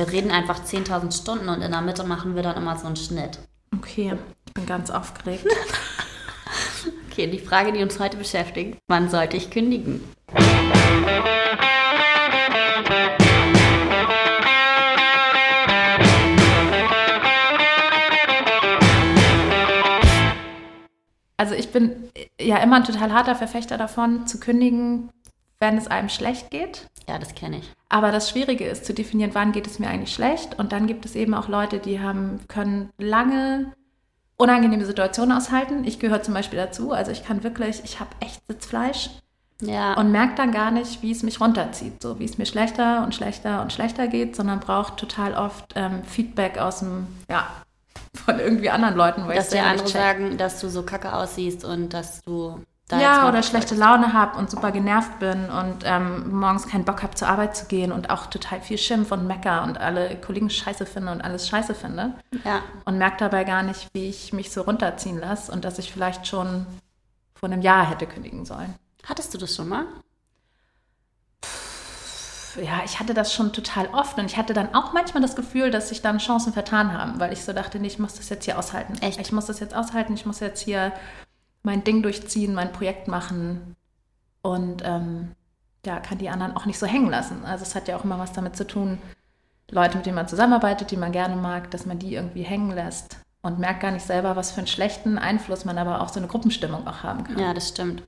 Wir reden einfach 10.000 Stunden und in der Mitte machen wir dann immer so einen Schnitt. Okay, ich bin ganz aufgeregt. okay, die Frage, die uns heute beschäftigt, wann sollte ich kündigen? Also ich bin ja immer ein total harter Verfechter davon, zu kündigen, wenn es einem schlecht geht. Ja, das kenne ich. Aber das Schwierige ist zu definieren, wann geht es mir eigentlich schlecht. Und dann gibt es eben auch Leute, die haben, können lange unangenehme Situationen aushalten. Ich gehöre zum Beispiel dazu. Also ich kann wirklich, ich habe echt Sitzfleisch. Ja. Und merke dann gar nicht, wie es mich runterzieht, so wie es mir schlechter und schlechter und schlechter geht, sondern braucht total oft ähm, Feedback aus dem, ja, von irgendwie anderen Leuten. Weil dass dir andere sagen, dass du so kacke aussiehst und dass du da ja, oder schlechte Laune habe und super genervt bin und ähm, morgens keinen Bock habe, zur Arbeit zu gehen und auch total viel Schimpf und Mecker und alle Kollegen scheiße finde und alles scheiße finde. Ja. Und merke dabei gar nicht, wie ich mich so runterziehen lasse und dass ich vielleicht schon vor einem Jahr hätte kündigen sollen. Hattest du das schon mal? ja, ich hatte das schon total oft und ich hatte dann auch manchmal das Gefühl, dass sich dann Chancen vertan haben, weil ich so dachte, nee, ich muss das jetzt hier aushalten. Echt? Ich muss das jetzt aushalten, ich muss jetzt hier mein Ding durchziehen, mein Projekt machen und ähm, ja, kann die anderen auch nicht so hängen lassen. Also es hat ja auch immer was damit zu tun, Leute, mit denen man zusammenarbeitet, die man gerne mag, dass man die irgendwie hängen lässt und merkt gar nicht selber, was für einen schlechten Einfluss man aber auch so eine Gruppenstimmung auch haben kann. Ja, das stimmt.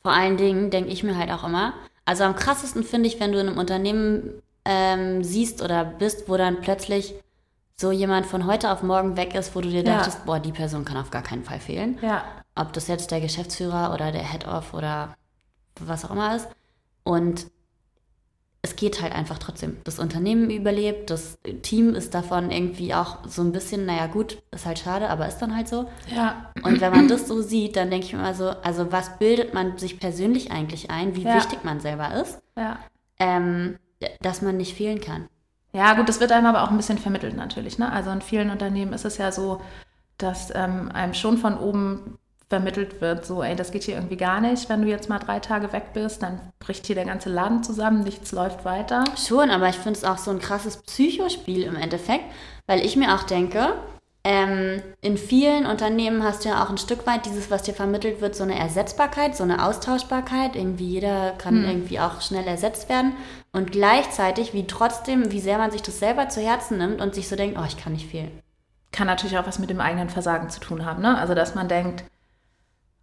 Vor allen Dingen denke ich mir halt auch immer, also am krassesten finde ich, wenn du in einem Unternehmen ähm, siehst oder bist, wo dann plötzlich so jemand von heute auf morgen weg ist, wo du dir ja. dachtest, boah, die Person kann auf gar keinen Fall fehlen. Ja. Ob das jetzt der Geschäftsführer oder der Head-Off oder was auch immer ist. Und es geht halt einfach trotzdem. Das Unternehmen überlebt, das Team ist davon irgendwie auch so ein bisschen, naja gut, ist halt schade, aber ist dann halt so. Ja. Und wenn man das so sieht, dann denke ich mir immer so, also was bildet man sich persönlich eigentlich ein, wie ja. wichtig man selber ist, ja. ähm, dass man nicht fehlen kann. Ja, gut, das wird einem aber auch ein bisschen vermittelt natürlich. Ne? Also in vielen Unternehmen ist es ja so, dass ähm, einem schon von oben vermittelt wird, so, ey, das geht hier irgendwie gar nicht. Wenn du jetzt mal drei Tage weg bist, dann bricht hier der ganze Laden zusammen, nichts läuft weiter. Schon, aber ich finde es auch so ein krasses Psychospiel im Endeffekt, weil ich mir auch denke, ähm, in vielen Unternehmen hast du ja auch ein Stück weit dieses, was dir vermittelt wird, so eine Ersetzbarkeit, so eine Austauschbarkeit. Irgendwie jeder kann hm. irgendwie auch schnell ersetzt werden. Und gleichzeitig, wie trotzdem, wie sehr man sich das selber zu Herzen nimmt und sich so denkt, oh, ich kann nicht fehlen. Kann natürlich auch was mit dem eigenen Versagen zu tun haben, ne? Also, dass man denkt,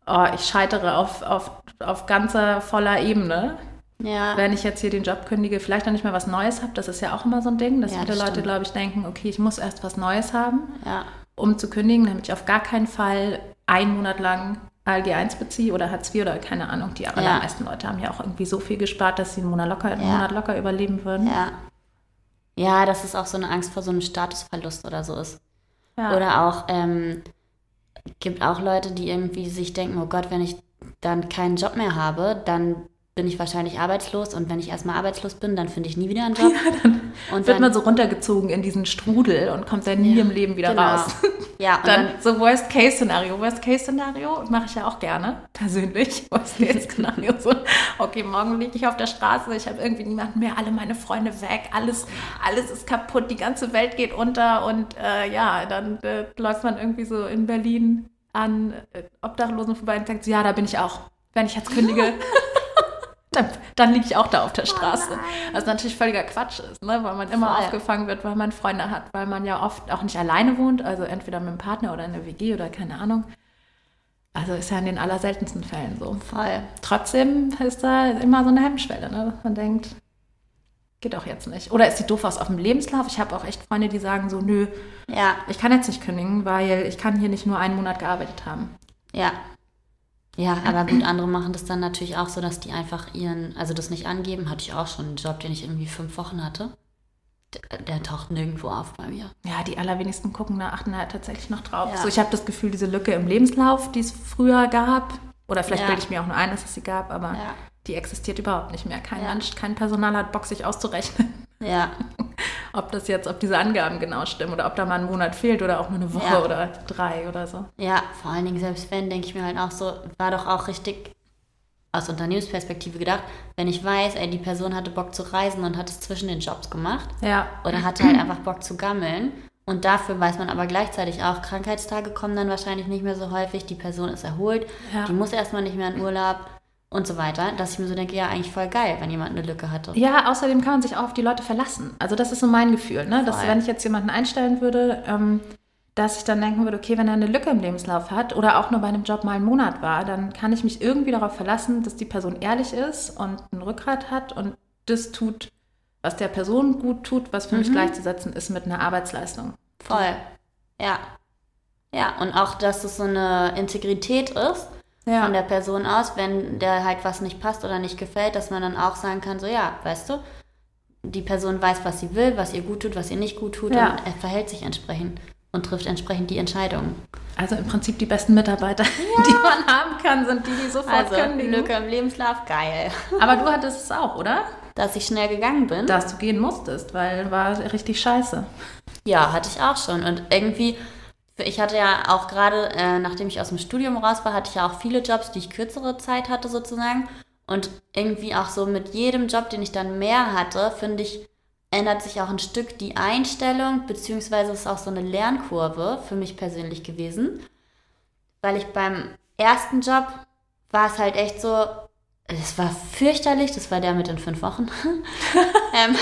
oh, ich scheitere auf, auf, auf ganzer voller Ebene. Ja. Wenn ich jetzt hier den Job kündige, vielleicht noch nicht mal was Neues habe, das ist ja auch immer so ein Ding, dass ja, viele das Leute, glaube ich, denken, okay, ich muss erst was Neues haben, ja. um zu kündigen, damit ich auf gar keinen Fall einen Monat lang ALG 1 beziehe oder Hartz IV oder keine Ahnung. Die allermeisten. Leute haben ja auch irgendwie so viel gespart, dass sie einen Monat locker, einen Monat locker überleben würden. Ja. ja, dass es auch so eine Angst vor so einem Statusverlust oder so ist. Oder auch, ähm, gibt auch Leute, die irgendwie sich denken, oh Gott, wenn ich dann keinen Job mehr habe, dann bin ich wahrscheinlich arbeitslos und wenn ich erstmal arbeitslos bin, dann finde ich nie wieder einen Job. Ja, dann und wird dann, man so runtergezogen in diesen Strudel und kommt dann nie ja, im Leben wieder genau. raus. Ja, dann, dann, so Worst-Case-Szenario. Worst-Case-Szenario mache ich ja auch gerne, persönlich. Worst-Case-Szenario. so, okay, morgen liege ich auf der Straße, ich habe irgendwie niemanden mehr, alle meine Freunde weg, alles, alles ist kaputt, die ganze Welt geht unter und äh, ja, dann äh, läuft man irgendwie so in Berlin an äh, Obdachlosen vorbei und denkt, ja, da bin ich auch, wenn ich jetzt kündige. Dann, dann liege ich auch da auf der oh Straße. Oh Was natürlich völliger Quatsch ist, ne? weil man immer Voll. aufgefangen wird, weil man Freunde hat, weil man ja oft auch nicht alleine wohnt, also entweder mit einem Partner oder in der WG oder keine Ahnung. Also ist ja in den allerseltensten Fällen so. Voll. Trotzdem ist da immer so eine Hemmschwelle, ne? dass man denkt, geht auch jetzt nicht. Oder ist die doof aus auf dem Lebenslauf? Ich habe auch echt Freunde, die sagen so, nö, ja. ich kann jetzt nicht kündigen, weil ich kann hier nicht nur einen Monat gearbeitet haben. Ja, ja, aber gut, andere machen das dann natürlich auch so, dass die einfach ihren, also das nicht angeben. Hatte ich auch schon einen Job, den ich irgendwie fünf Wochen hatte. Der, der taucht nirgendwo auf bei mir. Ja, die allerwenigsten gucken da, achten da tatsächlich noch drauf. Ja. So, ich habe das Gefühl, diese Lücke im Lebenslauf, die es früher gab, oder vielleicht ja. bilde ich mir auch nur ein, dass es sie gab, aber ja. die existiert überhaupt nicht mehr. Kein Mensch, kein Personal hat Bock, sich auszurechnen. Ja. ob das jetzt, ob diese Angaben genau stimmen oder ob da mal ein Monat fehlt oder auch nur eine Woche ja. oder drei oder so. Ja, vor allen Dingen selbst wenn, denke ich mir halt auch so, war doch auch richtig aus Unternehmensperspektive gedacht, wenn ich weiß, ey, die Person hatte Bock zu reisen und hat es zwischen den Jobs gemacht. Ja. Oder hatte halt einfach Bock zu gammeln. Und dafür weiß man aber gleichzeitig auch, Krankheitstage kommen dann wahrscheinlich nicht mehr so häufig, die Person ist erholt, ja. die muss erstmal nicht mehr in Urlaub und so weiter, dass ich mir so denke, ja, eigentlich voll geil, wenn jemand eine Lücke hatte. Ja, außerdem kann man sich auch auf die Leute verlassen. Also das ist so mein Gefühl, ne? dass wenn ich jetzt jemanden einstellen würde, ähm, dass ich dann denken würde, okay, wenn er eine Lücke im Lebenslauf hat oder auch nur bei einem Job mal einen Monat war, dann kann ich mich irgendwie darauf verlassen, dass die Person ehrlich ist und ein Rückgrat hat und das tut, was der Person gut tut, was für mhm. mich gleichzusetzen ist mit einer Arbeitsleistung. Voll. Ja. Ja, und auch, dass es so eine Integrität ist ja. von der Person aus, wenn der halt was nicht passt oder nicht gefällt, dass man dann auch sagen kann, so ja, weißt du, die Person weiß, was sie will, was ihr gut tut, was ihr nicht gut tut ja. und er verhält sich entsprechend und trifft entsprechend die Entscheidungen. Also im Prinzip die besten Mitarbeiter, ja. die man haben kann, sind die, die sofort also, kündigen. Lücke im Lebenslauf, geil. Aber du hattest es auch, oder? Dass ich schnell gegangen bin. Dass du gehen musstest, weil war richtig scheiße. Ja, hatte ich auch schon. Und irgendwie, ich hatte ja auch gerade, äh, nachdem ich aus dem Studium raus war, hatte ich ja auch viele Jobs, die ich kürzere Zeit hatte sozusagen. Und irgendwie auch so mit jedem Job, den ich dann mehr hatte, finde ich, ändert sich auch ein Stück die Einstellung, beziehungsweise ist auch so eine Lernkurve für mich persönlich gewesen. Weil ich beim ersten Job war es halt echt so, es war fürchterlich, das war der mit den fünf Wochen. ähm,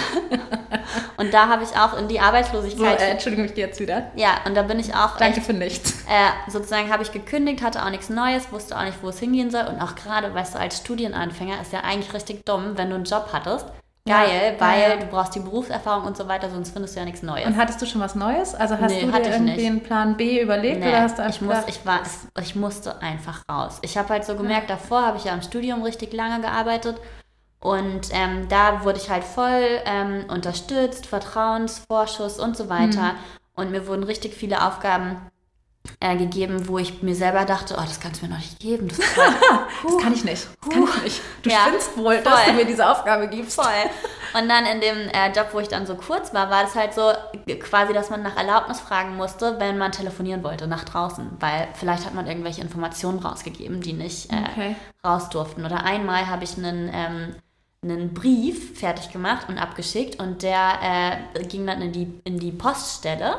und da habe ich auch in die Arbeitslosigkeit. So, äh, Entschuldigung, ich gehe jetzt wieder. Ja, und da bin ich auch. Danke echt, für nichts. Äh, sozusagen habe ich gekündigt, hatte auch nichts Neues, wusste auch nicht, wo es hingehen soll. Und auch gerade, weißt du, als Studienanfänger ist ja eigentlich richtig dumm, wenn du einen Job hattest geil, ja, weil ja. du brauchst die Berufserfahrung und so weiter, sonst findest du ja nichts Neues. Und hattest du schon was Neues? Also hast nee, du dir irgendwie nicht. einen Plan B überlegt nee, oder hast du ich, muss, ich, war, ich musste einfach raus. Ich habe halt so gemerkt, ja. davor habe ich ja im Studium richtig lange gearbeitet und ähm, da wurde ich halt voll ähm, unterstützt, Vertrauensvorschuss und so weiter. Mhm. Und mir wurden richtig viele Aufgaben äh, gegeben, wo ich mir selber dachte, oh, das kannst du mir noch nicht geben. Das, das kann ich nicht. Das kann ich nicht. Du ja, spinnst wohl, voll. dass du mir diese Aufgabe gibst. Voll. Und dann in dem äh, Job, wo ich dann so kurz war, war das halt so quasi, dass man nach Erlaubnis fragen musste, wenn man telefonieren wollte nach draußen, weil vielleicht hat man irgendwelche Informationen rausgegeben, die nicht äh, okay. raus durften. Oder einmal habe ich einen ähm, einen Brief fertig gemacht und abgeschickt und der äh, ging dann in die, in die Poststelle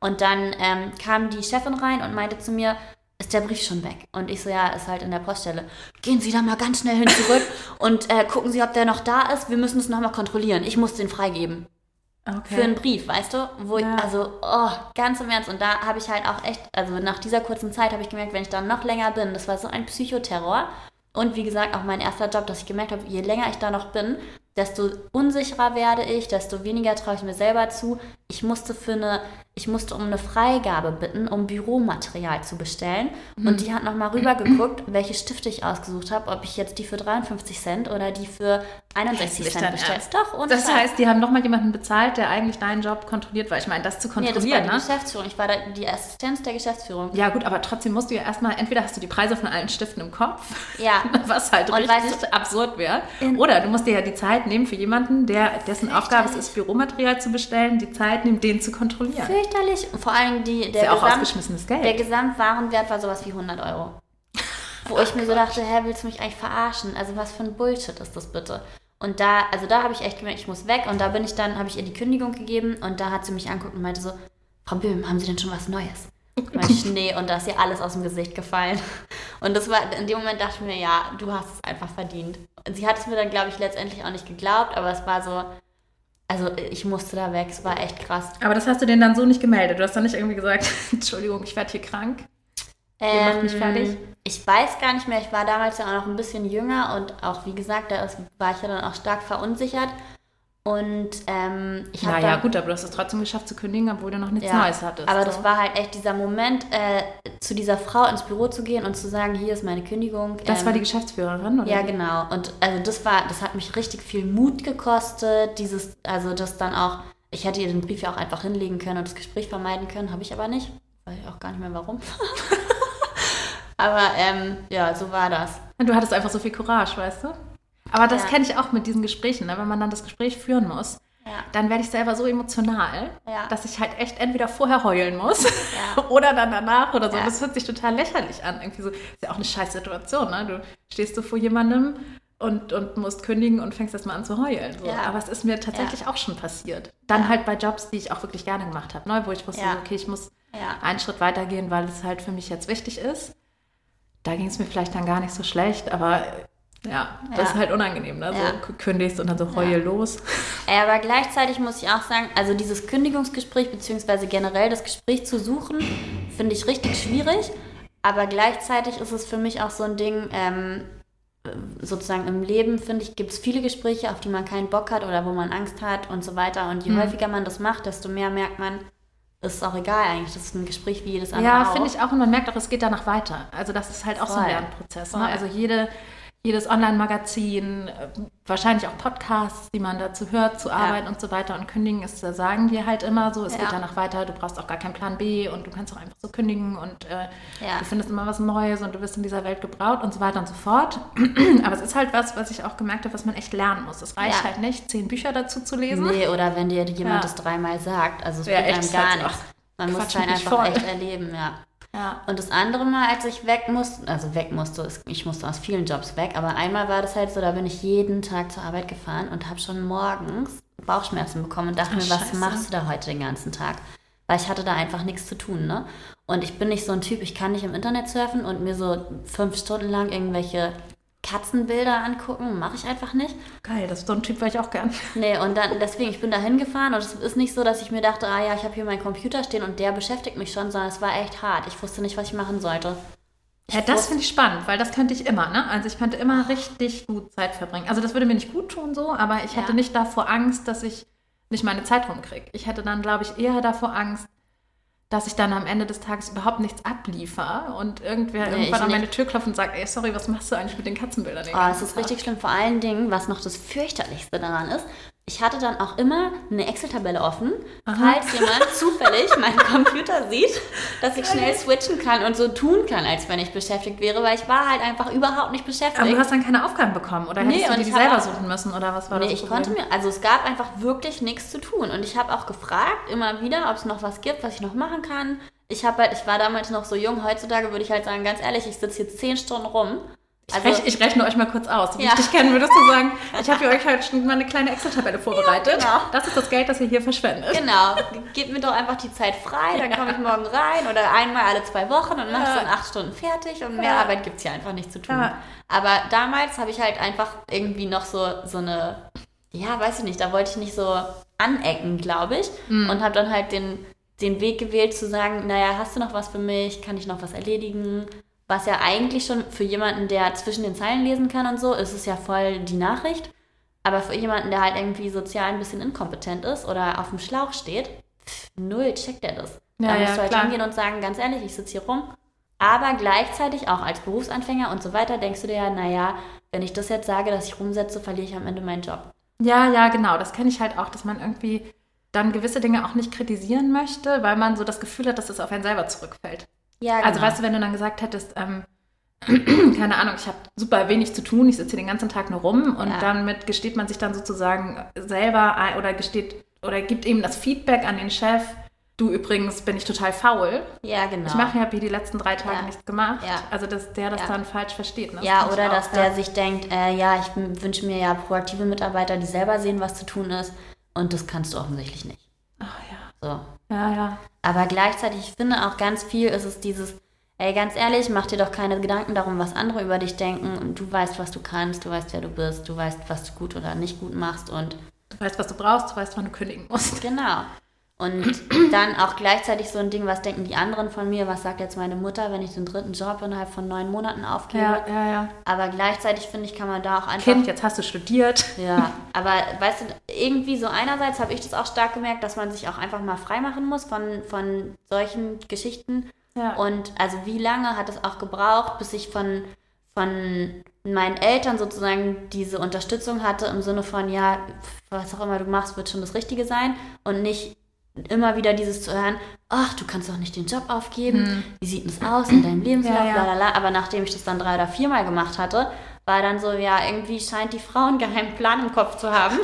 und dann ähm, kam die Chefin rein und meinte zu mir, ist der Brief schon weg? Und ich so, ja, ist halt in der Poststelle. Gehen Sie da mal ganz schnell hin zurück und äh, gucken Sie, ob der noch da ist. Wir müssen es nochmal kontrollieren. Ich muss den freigeben. Okay. Für einen Brief, weißt du? Wo ja. ich, also, oh, ganz im Ernst. Und da habe ich halt auch echt, also nach dieser kurzen Zeit habe ich gemerkt, wenn ich da noch länger bin, das war so ein Psychoterror. Und wie gesagt, auch mein erster Job, dass ich gemerkt habe, je länger ich da noch bin, desto unsicherer werde ich, desto weniger traue ich mir selber zu. Ich musste für eine ich musste um eine Freigabe bitten, um Büromaterial zu bestellen. Mhm. Und die hat nochmal rübergeguckt, welche Stifte ich ausgesucht habe, ob ich jetzt die für 53 Cent oder die für 61 Cent bestellt. Doch, und Das heißt, die haben nochmal jemanden bezahlt, der eigentlich deinen Job kontrolliert, weil ich meine, das zu kontrollieren. Nee, das war die ne? Geschäftsführung. Ich war die Assistenz der Geschäftsführung. Ja, gut, aber trotzdem musst du ja erstmal, entweder hast du die Preise von allen Stiften im Kopf, ja. was halt und richtig du, absurd wäre, oder du musst dir ja die Zeit nehmen für jemanden, der, dessen Aufgabe es ist, Büromaterial zu bestellen, die Zeit nimmt, den zu kontrollieren fürchterlich. Vor allem die, der, ja Gesamt, der Gesamtwarenwert war sowas wie 100 Euro. Wo ich mir so dachte, hä, willst du mich eigentlich verarschen? Also was für ein Bullshit ist das bitte? Und da, also da habe ich echt gemerkt, ich muss weg. Und da bin ich dann, habe ich ihr die Kündigung gegeben und da hat sie mich angeguckt und meinte so, Frau Böhm, haben Sie denn schon was Neues? Mein Schnee und da ist ihr alles aus dem Gesicht gefallen. Und das war, in dem Moment dachte ich mir, ja, du hast es einfach verdient. Und sie hat es mir dann, glaube ich, letztendlich auch nicht geglaubt, aber es war so, also ich musste da weg, es war echt krass. Aber das hast du denen dann so nicht gemeldet? Du hast dann nicht irgendwie gesagt, Entschuldigung, ich werde hier krank? Ihr ähm, macht mich fertig? Ich weiß gar nicht mehr, ich war damals ja auch noch ein bisschen jünger und auch wie gesagt, da war ich ja dann auch stark verunsichert. Und ähm, ich habe. Naja, gut, aber du hast es trotzdem geschafft zu kündigen, obwohl du noch nichts ja, Neues hattest. Aber so. das war halt echt dieser Moment, äh, zu dieser Frau ins Büro zu gehen und zu sagen, hier ist meine Kündigung. Das ähm, war die Geschäftsführerin, oder? Ja, genau. Und also das war, das hat mich richtig viel Mut gekostet. Dieses, also das dann auch, ich hätte ihr den Brief ja auch einfach hinlegen können und das Gespräch vermeiden können, habe ich aber nicht. Weiß ich auch gar nicht mehr warum. aber ähm, ja, so war das. Und du hattest einfach so viel Courage, weißt du? Aber das ja. kenne ich auch mit diesen Gesprächen, ne? wenn man dann das Gespräch führen muss. ja. dann werde ich selber so emotional, ja. dass ich halt echt entweder vorher heulen muss oder dann danach oder so. Das hört sich total lächerlich an. Irgendwie so, ist ja auch eine scheiß Situation, ne? Du stehst so vor jemandem und, und musst kündigen und fängst erstmal an zu heulen. So. Ja. Aber es ist mir tatsächlich ja. auch schon passiert. Dann ja. halt bei Jobs, die ich auch wirklich gerne gemacht habe, ne? wo ich wusste, okay, ich muss einen Schritt weitergehen, weil es halt für mich jetzt wichtig ist. Da ging es mir vielleicht dann gar nicht so schlecht, aber ja, das ist halt unangenehm, ne? So kündigst und dann so heul los. Aber gleichzeitig muss ich auch sagen, also dieses Kündigungsgespräch beziehungsweise generell das Gespräch zu suchen, finde ich richtig schwierig. Aber gleichzeitig ist es für mich auch so ein Ding, ähm, sozusagen im Leben, finde ich, gibt es viele Gespräche, auf die man keinen Bock hat oder wo man Angst hat und so weiter. Und je mhm. häufiger man das macht, desto mehr merkt man, ist auch egal eigentlich. Das ist ein Gespräch wie jedes andere. Ja, finde ich auch. Und man merkt auch, es geht danach weiter. Also das ist halt auch Voll. so ein Lernprozess. Ne? Also jede jedes Online-Magazin, äh, wahrscheinlich auch Podcasts, die man dazu hört, zu arbeiten ja. und so weiter und kündigen ist, da sagen wir halt immer so, es ja. geht danach weiter, du brauchst auch gar keinen Plan B und du kannst auch einfach so kündigen und äh, ja. du findest immer was Neues und du wirst in dieser Welt gebraucht und so weiter und so fort. Aber es ist halt was, was ich auch gemerkt habe, was man echt lernen muss. Es reicht halt nicht, zehn Bücher dazu zu lesen. Nee, oder wenn dir jemand das dreimal sagt, also es bringt einem gar nichts. Man muss es einfach voll. echt erleben, ja. Ja. Und das andere Mal, als ich weg musste, also weg musste, ich musste aus vielen Jobs weg, aber einmal war das halt so, da bin ich jeden Tag zur Arbeit gefahren und habe schon morgens Bauchschmerzen bekommen und dachte Ach, mir, was Scheiße. machst du da heute den ganzen Tag? Weil ich hatte da einfach nichts zu tun, ne? Und ich bin nicht so ein Typ, ich kann nicht im Internet surfen und mir so fünf Stunden lang irgendwelche Katzenbilder angucken, mache ich einfach nicht. Geil, das ist so ein Typ, wäre ich auch gern. Nee, und dann deswegen, ich bin da hingefahren und es ist nicht so, dass ich mir dachte, ah ja, ich habe hier meinen Computer stehen und der beschäftigt mich schon, sondern es war echt hart. Ich wusste nicht, was ich machen sollte. Ich ja, das finde ich spannend, weil das könnte ich immer, ne? Also ich könnte immer richtig gut Zeit verbringen. Also das würde mir nicht gut tun so, aber ich hätte ja. nicht davor Angst, dass ich nicht meine Zeit rumkriege. Ich hätte dann, glaube ich, eher davor Angst, dass ich dann am Ende des Tages überhaupt nichts abliefer und irgendwer nee, irgendwann an meine Tür klopft und sagt, ey, sorry, was machst du eigentlich mit den Katzenbildern? Oh, es ist Tag? richtig schlimm. Vor allen Dingen, was noch das fürchterlichste daran ist, ich hatte dann auch immer eine Excel-Tabelle offen, Aha. falls jemand zufällig meinen Computer sieht, dass ich schnell switchen kann und so tun kann, als wenn ich beschäftigt wäre, weil ich war halt einfach überhaupt nicht beschäftigt. Aber du hast dann keine Aufgaben bekommen oder nee, hättest du die selber suchen müssen oder was war nee, das? Nee, ich konnte mir, also es gab einfach wirklich nichts zu tun und ich habe auch gefragt immer wieder, ob es noch was gibt, was ich noch machen kann. Ich habe halt, ich war damals noch so jung, heutzutage würde ich halt sagen, ganz ehrlich, ich sitze jetzt zehn Stunden rum also, ich, rechne, ich, rechne euch mal kurz aus. Wie ja. ich dich kennen, würdest du sagen, ich habe euch heute schon mal eine kleine Excel-Tabelle vorbereitet. Ja, genau. Das ist das Geld, das ihr hier verschwendet. Genau. Gebt mir doch einfach die Zeit frei, dann komme ich morgen rein oder einmal alle zwei Wochen und mache es in acht Stunden fertig und mehr Arbeit gibt es hier einfach nicht zu tun. Aber damals habe ich halt einfach irgendwie noch so, so eine, ja, weiß ich nicht, da wollte ich nicht so anecken, glaube ich. Mhm. Und habe dann halt den, den Weg gewählt zu sagen, naja, hast du noch was für mich? Kann ich noch was erledigen? Was ja eigentlich schon für jemanden, der zwischen den Zeilen lesen kann und so, ist es ja voll die Nachricht. Aber für jemanden, der halt irgendwie sozial ein bisschen inkompetent ist oder auf dem Schlauch steht, pff, null checkt er das. Ja, da musst ja, du halt klar. hingehen und sagen, ganz ehrlich, ich sitze hier rum. Aber gleichzeitig auch als Berufsanfänger und so weiter denkst du dir ja, naja, wenn ich das jetzt sage, dass ich rumsetze, verliere ich am Ende meinen Job. Ja, ja, genau. Das kenne ich halt auch, dass man irgendwie dann gewisse Dinge auch nicht kritisieren möchte, weil man so das Gefühl hat, dass es auf einen selber zurückfällt. Ja, also, genau. Also weißt du, wenn du dann gesagt hättest, ähm, keine Ahnung, ich habe super wenig zu tun, ich sitze hier den ganzen Tag nur rum und ja. damit gesteht man sich dann sozusagen selber oder gesteht oder gibt eben das Feedback an den Chef, du übrigens bin ich total faul. Ja, genau. Ich mache, hier die letzten drei Tage ja. nichts gemacht. Ja. Also, dass der das ja. dann falsch versteht. Ne? Ja, oder dass der sich denkt, äh, ja, ich wünsche mir ja proaktive Mitarbeiter, die selber sehen, was zu tun ist. Und das kannst du offensichtlich nicht. So. Ja, ja. Aber gleichzeitig, ich finde auch ganz viel ist es dieses, ey, ganz ehrlich, mach dir doch keine Gedanken darum, was andere über dich denken. Und du weißt, was du kannst, du weißt, wer du bist, du weißt, was du gut oder nicht gut machst und du weißt, was du brauchst, du weißt, wann du kündigen musst. Genau. Und dann auch gleichzeitig so ein Ding, was denken die anderen von mir, was sagt jetzt meine Mutter, wenn ich den dritten Job innerhalb von neun Monaten aufgebe. Ja, ja, ja. Aber gleichzeitig finde ich, kann man da auch einfach. Kind, jetzt hast du studiert. Ja, aber weißt du, irgendwie so einerseits habe ich das auch stark gemerkt, dass man sich auch einfach mal freimachen muss von, von solchen Geschichten. Ja. Und also wie lange hat es auch gebraucht, bis ich von, von meinen Eltern sozusagen diese Unterstützung hatte im Sinne von, ja, was auch immer du machst, wird schon das Richtige sein und nicht immer wieder dieses zu hören, ach, du kannst doch nicht den Job aufgeben, hm. wie sieht es aus in deinem Lebenslauf, ja, ja. Lalala. aber nachdem ich das dann drei oder viermal gemacht hatte, war dann so, ja, irgendwie scheint die Frau einen geheimen Plan im Kopf zu haben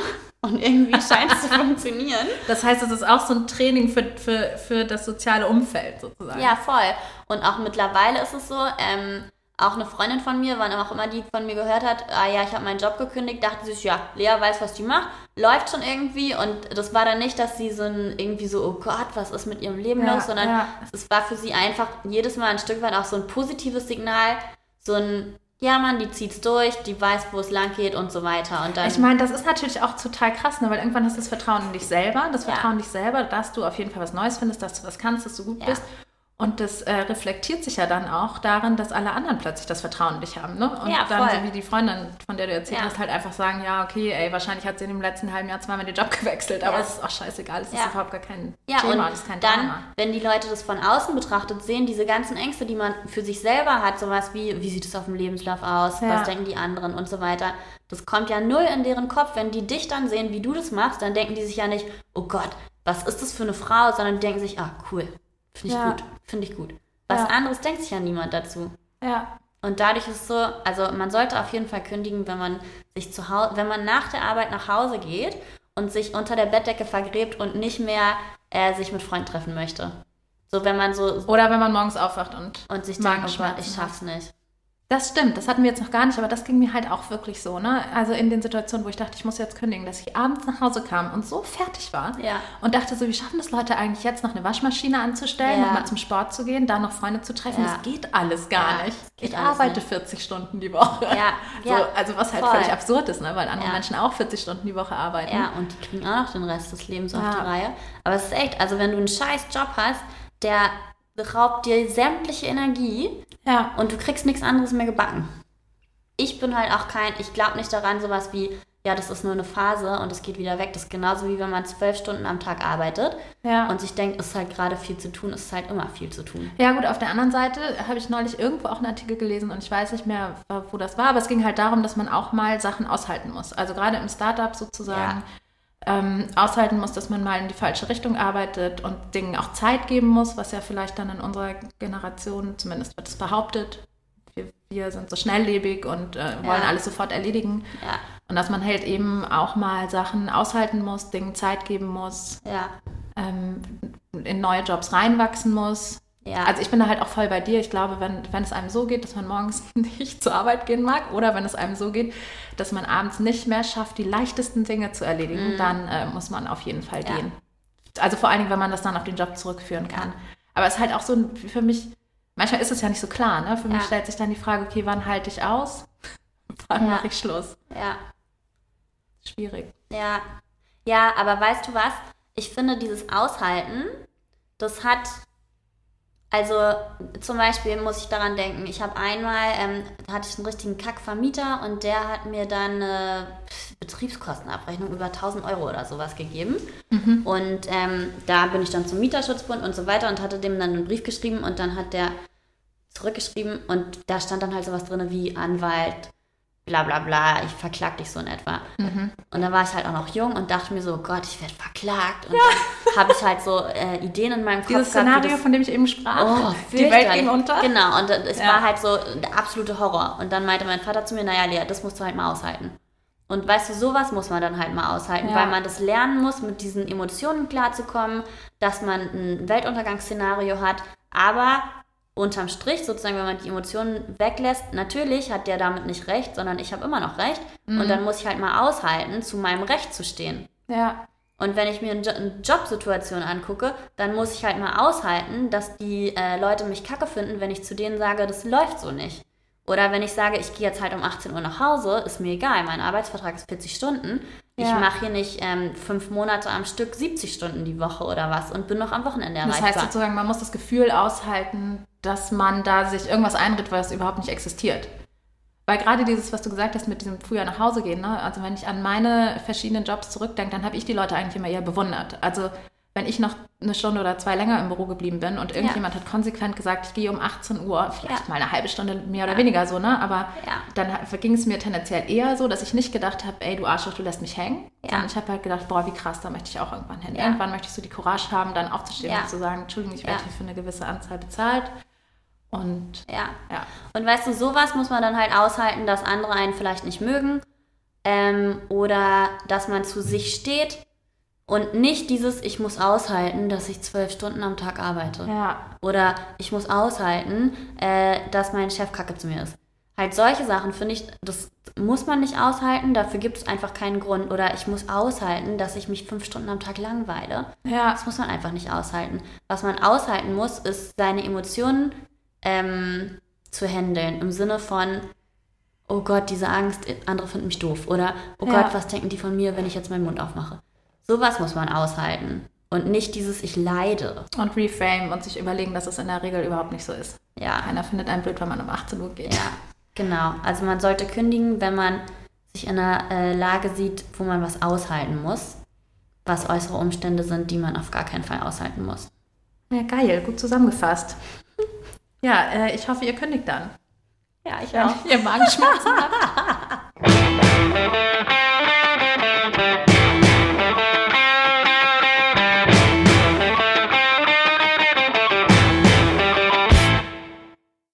Und irgendwie scheint es zu funktionieren. Das heißt, es ist auch so ein Training für, für, für das soziale Umfeld sozusagen. Ja, voll. Und auch mittlerweile ist es so, ähm, auch eine Freundin von mir, wann auch immer die von mir gehört hat, ah ja, ich habe meinen Job gekündigt, dachte sich, ja, Lea weiß, was die macht, läuft schon irgendwie. Und das war dann nicht, dass sie so ein, irgendwie so, oh Gott, was ist mit ihrem Leben ja, los, sondern ja. es war für sie einfach jedes Mal ein Stück weit auch so ein positives Signal, so ein, ja Mann, die zieht's durch, die weiß, wo es lang geht und so weiter. Und dann, ich meine, das ist natürlich auch total krass, ne? weil irgendwann hast du das Vertrauen in dich selber, das Vertrauen in dich selber, dass du auf jeden Fall was Neues findest, dass du was kannst, dass du gut bist. Und das äh, reflektiert sich ja dann auch darin, dass alle anderen plötzlich das Vertrauen in dich haben. Ne? Und ja, dann, so wie die Freundin, von der du erzählt ja. hast, halt einfach sagen, ja, okay, ey, wahrscheinlich hat sie in dem letzten halben Jahr zweimal den Job gewechselt, aber es ist auch scheißegal, es ist überhaupt gar kein ja, Thema, und es ist kein dann, Drama. wenn die Leute das von außen betrachtet sehen, diese ganzen Ängste, die man für sich selber hat, sowas wie, wie sieht es auf dem Lebenslauf aus, was denken die anderen und so weiter, das kommt ja null in deren Kopf. Wenn die dich dann sehen, wie du das machst, dann denken die sich ja nicht, oh Gott, was ist das für eine Frau, sondern die denken sich, ah, cool, finde ich gut, finde ich gut. Was ja. anderes denkt sich ja niemand dazu. Ja. Und dadurch ist es so, also man sollte auf jeden Fall kündigen, wenn man sich zu Hause, wenn man nach der Arbeit nach Hause geht und sich unter der Bettdecke vergräbt und nicht mehr äh, sich mit Freunden treffen möchte. So wenn man so oder wenn man morgens aufwacht und und sich denkt, oh Gott, ich schaff's nicht. Das stimmt, das hatten wir jetzt noch gar nicht, aber das ging mir halt auch wirklich so, ne? Also in den Situationen, wo ich dachte, ich muss jetzt kündigen, dass ich abends nach Hause kam und so fertig war ja. und dachte so, wie schaffen das Leute eigentlich jetzt noch eine Waschmaschine anzustellen, ja. nochmal zum Sport zu gehen, dann noch Freunde zu treffen? Ja. Das geht alles gar ja, nicht. Ich arbeite nicht. 40 Stunden die Woche. Ja. So, also was halt Voll. völlig absurd ist, ne? Weil andere Menschen auch 40 Stunden die Woche arbeiten. Ja, und die kriegen auch noch den Rest des Lebens auf die Reihe. Aber es ist echt, also wenn du einen scheiß Job hast, der raubt dir sämtliche Energie ja. und du kriegst nichts anderes mehr gebacken ich bin halt auch kein, ich glaube nicht daran, sowas wie, ja, das ist nur eine Phase und es geht wieder weg. Das ist genauso wie wenn man zwölf Stunden am Tag arbeitet ja. und sich denkt, es ist halt gerade viel zu tun, es ist halt immer viel zu tun. Ja, gut, auf der anderen Seite habe ich neulich irgendwo auch einen Artikel gelesen und ich weiß nicht mehr, wo das war, aber es ging halt darum, dass man auch mal Sachen aushalten muss. Also gerade im Startup sozusagen. Ja. Ähm, aushalten muss, dass man mal in die falsche Richtung arbeitet und Dingen auch Zeit geben muss, was ja vielleicht dann in unserer Generation, zumindest wird es behauptet, wir, wir sind so schnelllebig und äh, wollen ja. alles sofort erledigen. Ja. Und dass man halt eben auch mal Sachen aushalten muss, Dingen Zeit geben muss, ja. ähm, in neue Jobs reinwachsen muss. Ja. Also ich bin da halt auch voll bei dir. Ich glaube, wenn, wenn es einem so geht, dass man morgens nicht zur Arbeit gehen mag oder wenn es einem so geht, dass man abends nicht mehr schafft, die leichtesten Dinge zu erledigen, mhm. dann äh, muss man auf jeden Fall ja. gehen. Also vor allen Dingen, wenn man das dann auf den Job zurückführen kann. Ja. Aber es ist halt auch so für mich manchmal ist es ja nicht so klar. Ne? Für mich stellt sich dann die Frage, okay, wann halte ich aus? wann mache ich Schluss? Ja. Schwierig. Ja. Ja, aber weißt du was? Ich finde, dieses Aushalten, das hat also zum Beispiel muss ich daran denken, ich habe einmal, ähm, hatte ich einen richtigen Kackvermieter und der hat mir dann eine Betriebskostenabrechnung über 1000 Euro oder sowas gegeben. Mhm. Und ähm, da bin ich dann zum Mieterschutzbund und so weiter und hatte dem dann einen Brief geschrieben und dann hat der zurückgeschrieben und da stand dann halt sowas drin wie Anwalt, bla bla bla, ich verklag dich so in etwa. Mhm. Und dann war ich halt auch noch jung und dachte mir so, Gott, ich werde verklagt. Und ja. dann habe ich halt so äh, Ideen in meinem Kopf Dieses gehabt. Szenario, das, von dem ich eben sprach. Oh, die Welt ging unter. Genau, und es ja. war halt so der absolute Horror. Und dann meinte mein Vater zu mir, naja, Lea, das musst du halt mal aushalten. Und weißt du, sowas muss man dann halt mal aushalten, ja. weil man das lernen muss, mit diesen Emotionen klarzukommen, dass man ein Weltuntergangsszenario hat, aber unterm Strich sozusagen, wenn man die Emotionen weglässt, natürlich hat der damit nicht recht, sondern ich habe immer noch recht. Mhm. Und dann muss ich halt mal aushalten, zu meinem Recht zu stehen. Ja. Und wenn ich mir eine Jobsituation angucke, dann muss ich halt mal aushalten, dass die äh, Leute mich kacke finden, wenn ich zu denen sage, das läuft so nicht. Oder wenn ich sage, ich gehe jetzt halt um 18 Uhr nach Hause, ist mir egal, mein Arbeitsvertrag ist 40 Stunden. Ja. Ich mache hier nicht ähm, fünf Monate am Stück 70 Stunden die Woche oder was und bin noch am Wochenende erreichbar. Das heißt sozusagen, man muss das Gefühl aushalten, dass man da sich irgendwas einredet, was überhaupt nicht existiert. Weil gerade dieses, was du gesagt hast mit diesem früher nach Hause gehen, ne? also wenn ich an meine verschiedenen Jobs zurückdenke, dann habe ich die Leute eigentlich immer eher bewundert. Also wenn ich noch eine Stunde oder zwei länger im Büro geblieben bin und irgendjemand ja. hat konsequent gesagt, ich gehe um 18 Uhr, vielleicht ja. mal eine halbe Stunde mehr oder ja. weniger so, ne? Aber dann ging es mir tendenziell eher so, dass ich nicht gedacht habe, ey, du Arschloch, du lässt mich hängen. Sondern ich habe halt gedacht, boah, wie krass, da möchte ich auch irgendwann hin. Irgendwann möchtest du die Courage haben, dann aufzustehen und zu sagen, Entschuldigung, ich werde hier für eine gewisse Anzahl bezahlt. Und ja. ja. Und weißt du, sowas muss man dann halt aushalten, dass andere einen vielleicht nicht mögen. Ähm, oder dass man zu sich steht und nicht dieses, ich muss aushalten, dass ich zwölf Stunden am Tag arbeite. Ja. Oder ich muss aushalten, äh, dass mein Chef kacke zu mir ist. Halt solche Sachen finde ich, das muss man nicht aushalten, dafür gibt es einfach keinen Grund. Oder ich muss aushalten, dass ich mich fünf Stunden am Tag langweile. Ja. Das muss man einfach nicht aushalten. Was man aushalten muss, ist seine Emotionen ähm, zu handeln. Im Sinne von, oh Gott, diese Angst, andere finden mich doof. Oder, oh ja. Gott, was denken die von mir, wenn ich jetzt meinen Mund aufmache? Sowas muss man aushalten. Und nicht dieses Ich leide. Und reframe und sich überlegen, dass es in der Regel überhaupt nicht so ist. Ja. Keiner findet einen blöd, wenn man um 18 Uhr geht. Ja, genau. Also man sollte kündigen, wenn man sich in einer äh, Lage sieht, wo man was aushalten muss. Was äußere Umstände sind, die man auf gar keinen Fall aushalten muss. Ja, geil. Gut zusammengefasst. Ja, äh, ich hoffe, ihr kündigt dann. Ja, ich auch. Ihr Magenschmerzen habt.